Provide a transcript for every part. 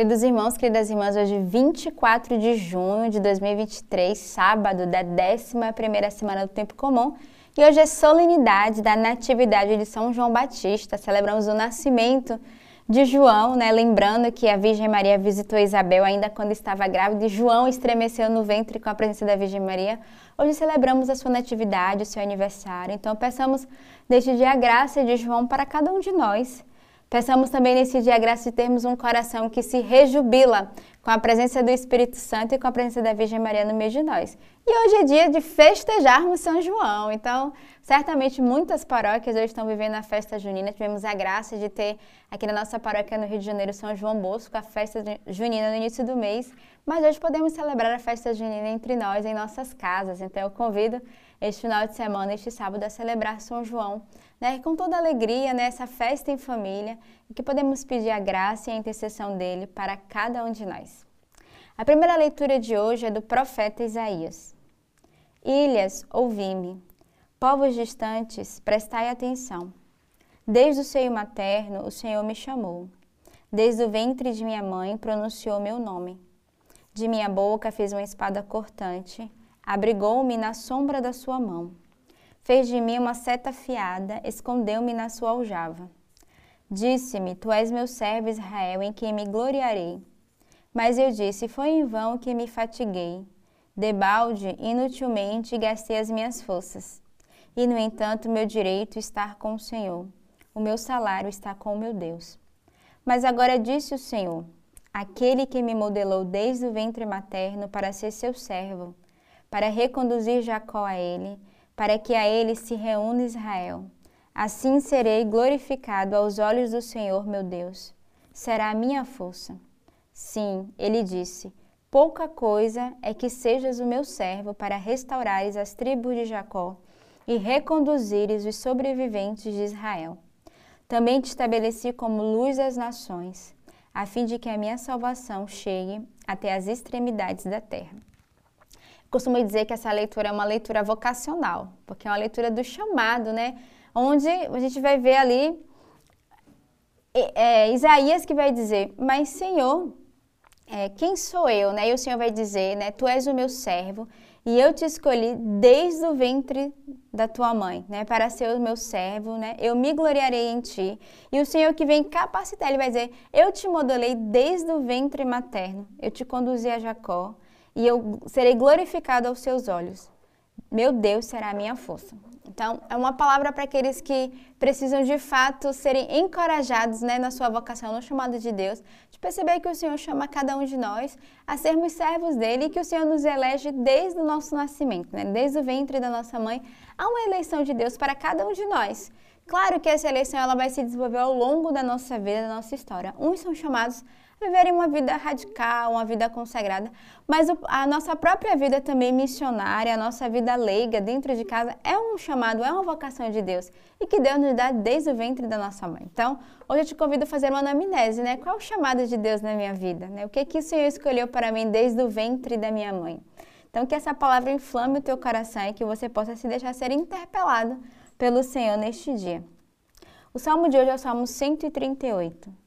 Queridos irmãos, queridas irmãs, hoje 24 de junho de 2023, sábado da 11ª semana do Tempo Comum, e hoje é solenidade da Natividade de São João Batista. Celebramos o nascimento de João, né? Lembrando que a Virgem Maria visitou Isabel ainda quando estava grávida e João estremeceu no ventre com a presença da Virgem Maria. Hoje celebramos a sua natividade, o seu aniversário. Então peçamos neste dia a graça de João para cada um de nós Peçamos também nesse dia a graça de termos um coração que se rejubila com a presença do Espírito Santo e com a presença da Virgem Maria no meio de nós. E hoje é dia de festejarmos São João. Então, certamente muitas paróquias hoje estão vivendo a festa junina. Tivemos a graça de ter aqui na nossa paróquia no Rio de Janeiro São João Bosco, a festa junina no início do mês. Mas hoje podemos celebrar a festa junina entre nós, em nossas casas. Então, eu convido este final de semana, este sábado, a celebrar São João, né, com toda alegria, nessa né, festa em família, e que podemos pedir a graça e a intercessão dele para cada um de nós. A primeira leitura de hoje é do profeta Isaías. Ilhas, ouvi-me. Povos distantes, prestai atenção. Desde o seio materno, o Senhor me chamou. Desde o ventre de minha mãe, pronunciou meu nome. De minha boca fez uma espada cortante abrigou-me na sombra da sua mão. Fez de mim uma seta afiada, escondeu-me na sua aljava. Disse-me: Tu és meu servo Israel, em quem me gloriarei. Mas eu disse: Foi em vão que me fatiguei. Debalde, inutilmente, gastei as minhas forças. E, no entanto, meu direito está com o Senhor. O meu salário está com o meu Deus. Mas agora disse o Senhor: Aquele que me modelou desde o ventre materno para ser seu servo, para reconduzir Jacó a ele, para que a ele se reúna Israel. Assim serei glorificado aos olhos do Senhor, meu Deus. Será a minha força. Sim, ele disse: Pouca coisa é que sejas o meu servo para restaurares as tribos de Jacó e reconduzires os sobreviventes de Israel. Também te estabeleci como luz às nações, a fim de que a minha salvação chegue até as extremidades da terra costumo dizer que essa leitura é uma leitura vocacional, porque é uma leitura do chamado, né? Onde a gente vai ver ali é, Isaías que vai dizer, mas Senhor, é, quem sou eu? Né? E o Senhor vai dizer, né? Tu és o meu servo e eu te escolhi desde o ventre da tua mãe, né? Para ser o meu servo, né? Eu me gloriarei em ti. E o Senhor que vem capacitar, ele vai dizer, eu te modelei desde o ventre materno, eu te conduzi a Jacó, e eu serei glorificado aos seus olhos. Meu Deus será a minha força. Então, é uma palavra para aqueles que precisam de fato serem encorajados né, na sua vocação, no chamado de Deus, de perceber que o Senhor chama cada um de nós a sermos servos dele e que o Senhor nos elege desde o nosso nascimento, né, desde o ventre da nossa mãe. Há uma eleição de Deus para cada um de nós. Claro que essa eleição ela vai se desenvolver ao longo da nossa vida, da nossa história. Uns são chamados viverem uma vida radical, uma vida consagrada, mas a nossa própria vida também missionária, a nossa vida leiga dentro de casa é um chamado, é uma vocação de Deus e que Deus nos dá desde o ventre da nossa mãe. Então, hoje eu te convido a fazer uma anamnese, né? Qual é o chamado de Deus na minha vida? Né? O que que o Senhor escolheu para mim desde o ventre da minha mãe? Então, que essa palavra inflame o teu coração e que você possa se deixar ser interpelado pelo Senhor neste dia. O salmo de hoje é o Salmo 138.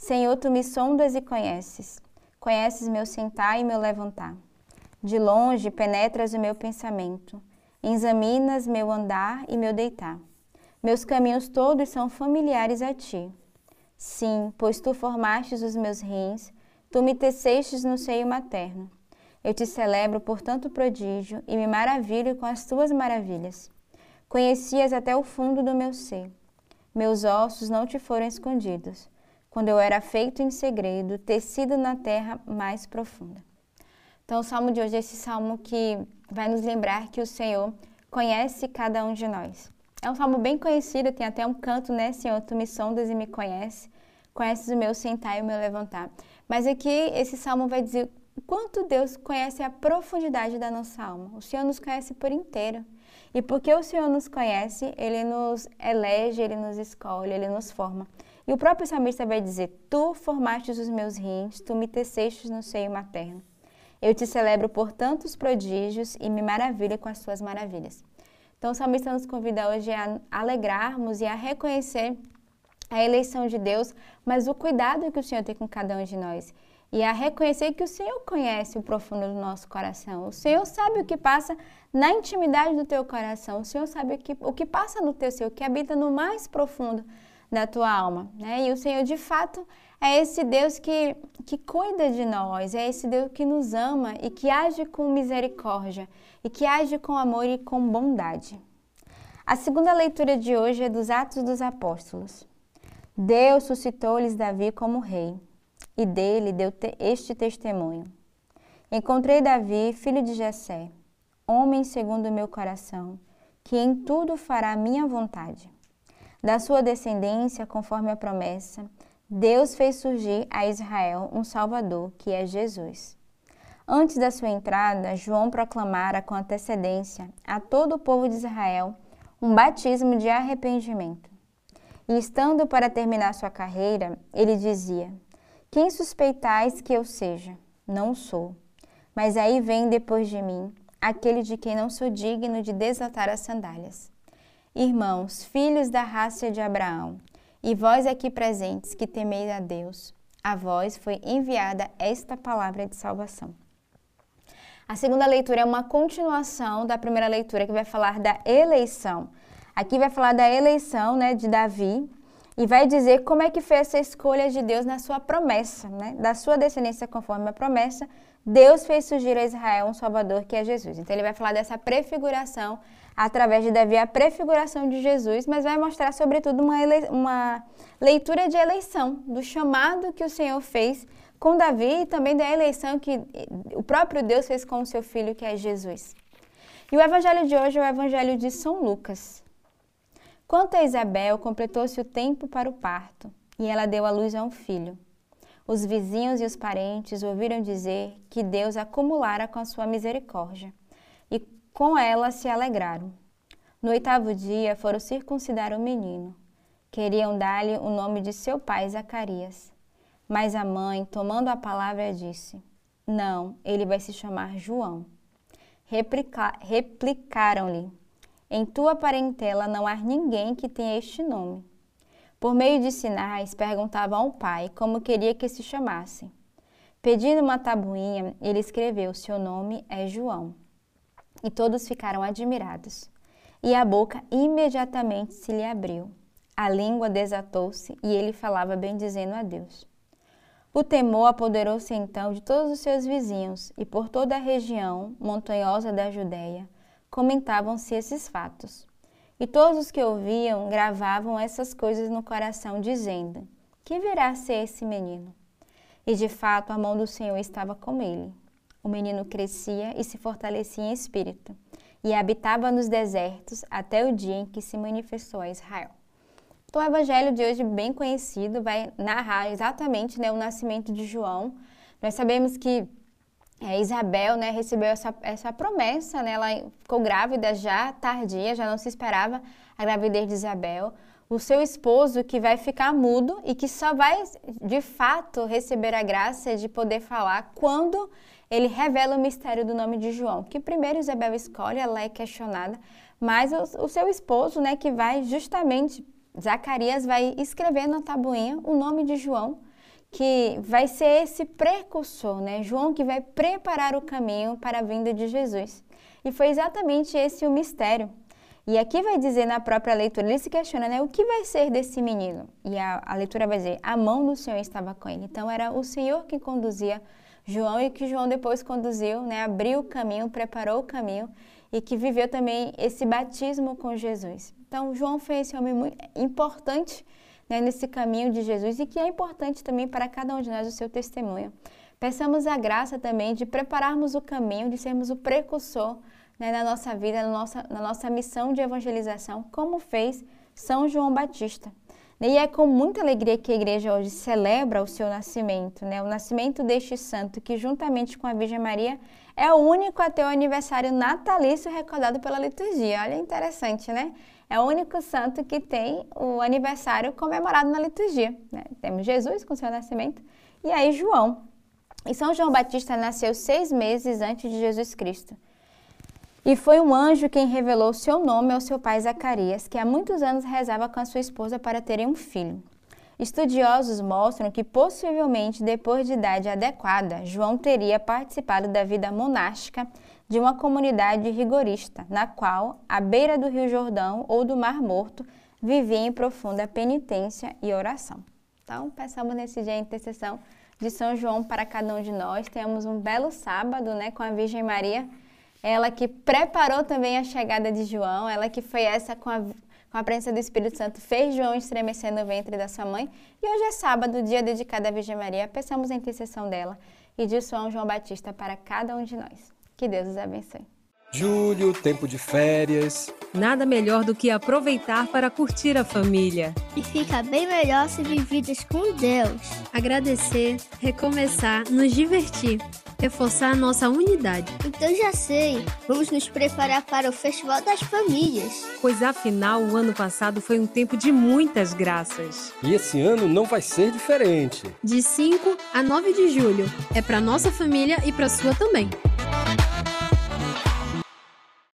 Senhor, tu me sondas e conheces. Conheces meu sentar e meu levantar. De longe penetras o meu pensamento. Examinas meu andar e meu deitar. Meus caminhos todos são familiares a ti. Sim, pois tu formastes os meus rins, tu me tecestes no seio materno. Eu te celebro por tanto prodígio e me maravilho com as tuas maravilhas. Conhecias até o fundo do meu ser. Meus ossos não te foram escondidos quando eu era feito em segredo, tecido na terra mais profunda. Então, o salmo de hoje é esse salmo que vai nos lembrar que o Senhor conhece cada um de nós. É um salmo bem conhecido, tem até um canto, né? Senhor, tu me sondas e me conheces, conheces o meu sentar e o meu levantar. Mas aqui esse salmo vai dizer o quanto Deus conhece a profundidade da nossa alma. O Senhor nos conhece por inteiro. E porque o Senhor nos conhece, Ele nos elege, Ele nos escolhe, Ele nos forma. E o próprio salmista vai dizer: Tu formastes os meus rins, tu me tecestes no seio materno. Eu te celebro por tantos prodígios e me maravilho com as tuas maravilhas. Então, o salmista nos convida hoje a alegrarmos e a reconhecer a eleição de Deus, mas o cuidado que o Senhor tem com cada um de nós. E a reconhecer que o Senhor conhece o profundo do nosso coração. O Senhor sabe o que passa na intimidade do teu coração. O Senhor sabe o que, o que passa no teu ser, o que habita no mais profundo da tua alma. Né? E o Senhor, de fato, é esse Deus que, que cuida de nós, é esse Deus que nos ama e que age com misericórdia, e que age com amor e com bondade. A segunda leitura de hoje é dos Atos dos Apóstolos. Deus suscitou-lhes Davi como rei, e dele deu este testemunho. Encontrei Davi, filho de Jessé, homem segundo o meu coração, que em tudo fará minha vontade. Da sua descendência, conforme a promessa, Deus fez surgir a Israel um Salvador, que é Jesus. Antes da sua entrada, João proclamara com antecedência a todo o povo de Israel um batismo de arrependimento. E estando para terminar sua carreira, ele dizia: Quem suspeitais que eu seja? Não sou. Mas aí vem depois de mim aquele de quem não sou digno de desatar as sandálias. Irmãos, filhos da raça de Abraão, e vós aqui presentes que temeis a Deus, a vós foi enviada esta palavra de salvação. A segunda leitura é uma continuação da primeira leitura que vai falar da eleição. Aqui vai falar da eleição né, de Davi e vai dizer como é que foi essa escolha de Deus na sua promessa, né? da sua descendência conforme a promessa. Deus fez surgir a Israel um Salvador que é Jesus. Então ele vai falar dessa prefiguração através de Davi a prefiguração de Jesus, mas vai mostrar, sobretudo, uma, uma leitura de eleição, do chamado que o Senhor fez com Davi e também da eleição que o próprio Deus fez com o seu filho, que é Jesus. E o evangelho de hoje é o evangelho de São Lucas. Quanto a Isabel, completou-se o tempo para o parto e ela deu à luz a um filho. Os vizinhos e os parentes ouviram dizer que Deus acumulara com a sua misericórdia com ela se alegraram. No oitavo dia foram circuncidar o menino. Queriam dar-lhe o nome de seu pai Zacarias. Mas a mãe, tomando a palavra, disse: Não, ele vai se chamar João. Replicaram-lhe: Em tua parentela não há ninguém que tenha este nome. Por meio de sinais, perguntavam ao pai como queria que se chamasse. Pedindo uma tabuinha, ele escreveu: Seu nome é João. E todos ficaram admirados. E a boca imediatamente se lhe abriu. A língua desatou-se e ele falava bendizendo a Deus. O temor apoderou-se então de todos os seus vizinhos e por toda a região montanhosa da Judéia comentavam-se esses fatos. E todos os que ouviam gravavam essas coisas no coração, dizendo: Que virá ser esse menino? E de fato a mão do Senhor estava com ele. O menino crescia e se fortalecia em espírito, e habitava nos desertos até o dia em que se manifestou a Israel. Então, o evangelho de hoje, bem conhecido, vai narrar exatamente né, o nascimento de João. Nós sabemos que é, Isabel né, recebeu essa, essa promessa, né, ela ficou grávida já tardia, já não se esperava a gravidez de Isabel. O seu esposo que vai ficar mudo e que só vai de fato receber a graça de poder falar quando ele revela o mistério do nome de João, que primeiro Isabel escolhe, ela é questionada, mas o, o seu esposo, né, que vai justamente, Zacarias vai escrever na tabuinha o nome de João, que vai ser esse precursor, né? João que vai preparar o caminho para a vinda de Jesus. E foi exatamente esse o mistério. E aqui vai dizer na própria leitura, ele se questiona, né? O que vai ser desse menino? E a, a leitura vai dizer, a mão do Senhor estava com ele. Então era o Senhor que conduzia João e que João depois conduziu, né, abriu o caminho, preparou o caminho e que viveu também esse batismo com Jesus. Então, João foi esse homem muito importante né, nesse caminho de Jesus e que é importante também para cada um de nós o seu testemunho. Peçamos a graça também de prepararmos o caminho, de sermos o precursor né, na nossa vida, na nossa, na nossa missão de evangelização, como fez São João Batista. E é com muita alegria que a igreja hoje celebra o seu nascimento, né? o nascimento deste santo, que juntamente com a Virgem Maria é o único a ter o aniversário natalício recordado pela liturgia. Olha, interessante, né? É o único santo que tem o aniversário comemorado na liturgia. Né? Temos Jesus com seu nascimento e aí João. E São João Batista nasceu seis meses antes de Jesus Cristo. E foi um anjo quem revelou seu nome ao seu pai Zacarias, que há muitos anos rezava com a sua esposa para terem um filho. Estudiosos mostram que possivelmente depois de idade adequada, João teria participado da vida monástica de uma comunidade rigorista, na qual, à beira do Rio Jordão ou do Mar Morto, vivia em profunda penitência e oração. Então, pensamos nesse dia a intercessão de São João para cada um de nós. Temos um belo sábado, né, com a Virgem Maria, ela que preparou também a chegada de João, ela que foi essa com a, com a presença do Espírito Santo, fez João estremecer no ventre da sua mãe. E hoje é sábado, dia dedicado à Virgem Maria. Pensamos a intercessão dela e de São João Batista para cada um de nós. Que Deus os abençoe. Julho, tempo de férias. Nada melhor do que aproveitar para curtir a família. E fica bem melhor se vividas com Deus. Agradecer, recomeçar, nos divertir, reforçar a nossa unidade. Então já sei, vamos nos preparar para o Festival das Famílias. Pois afinal, o ano passado foi um tempo de muitas graças. E esse ano não vai ser diferente. De 5 a 9 de julho. É para nossa família e para sua também.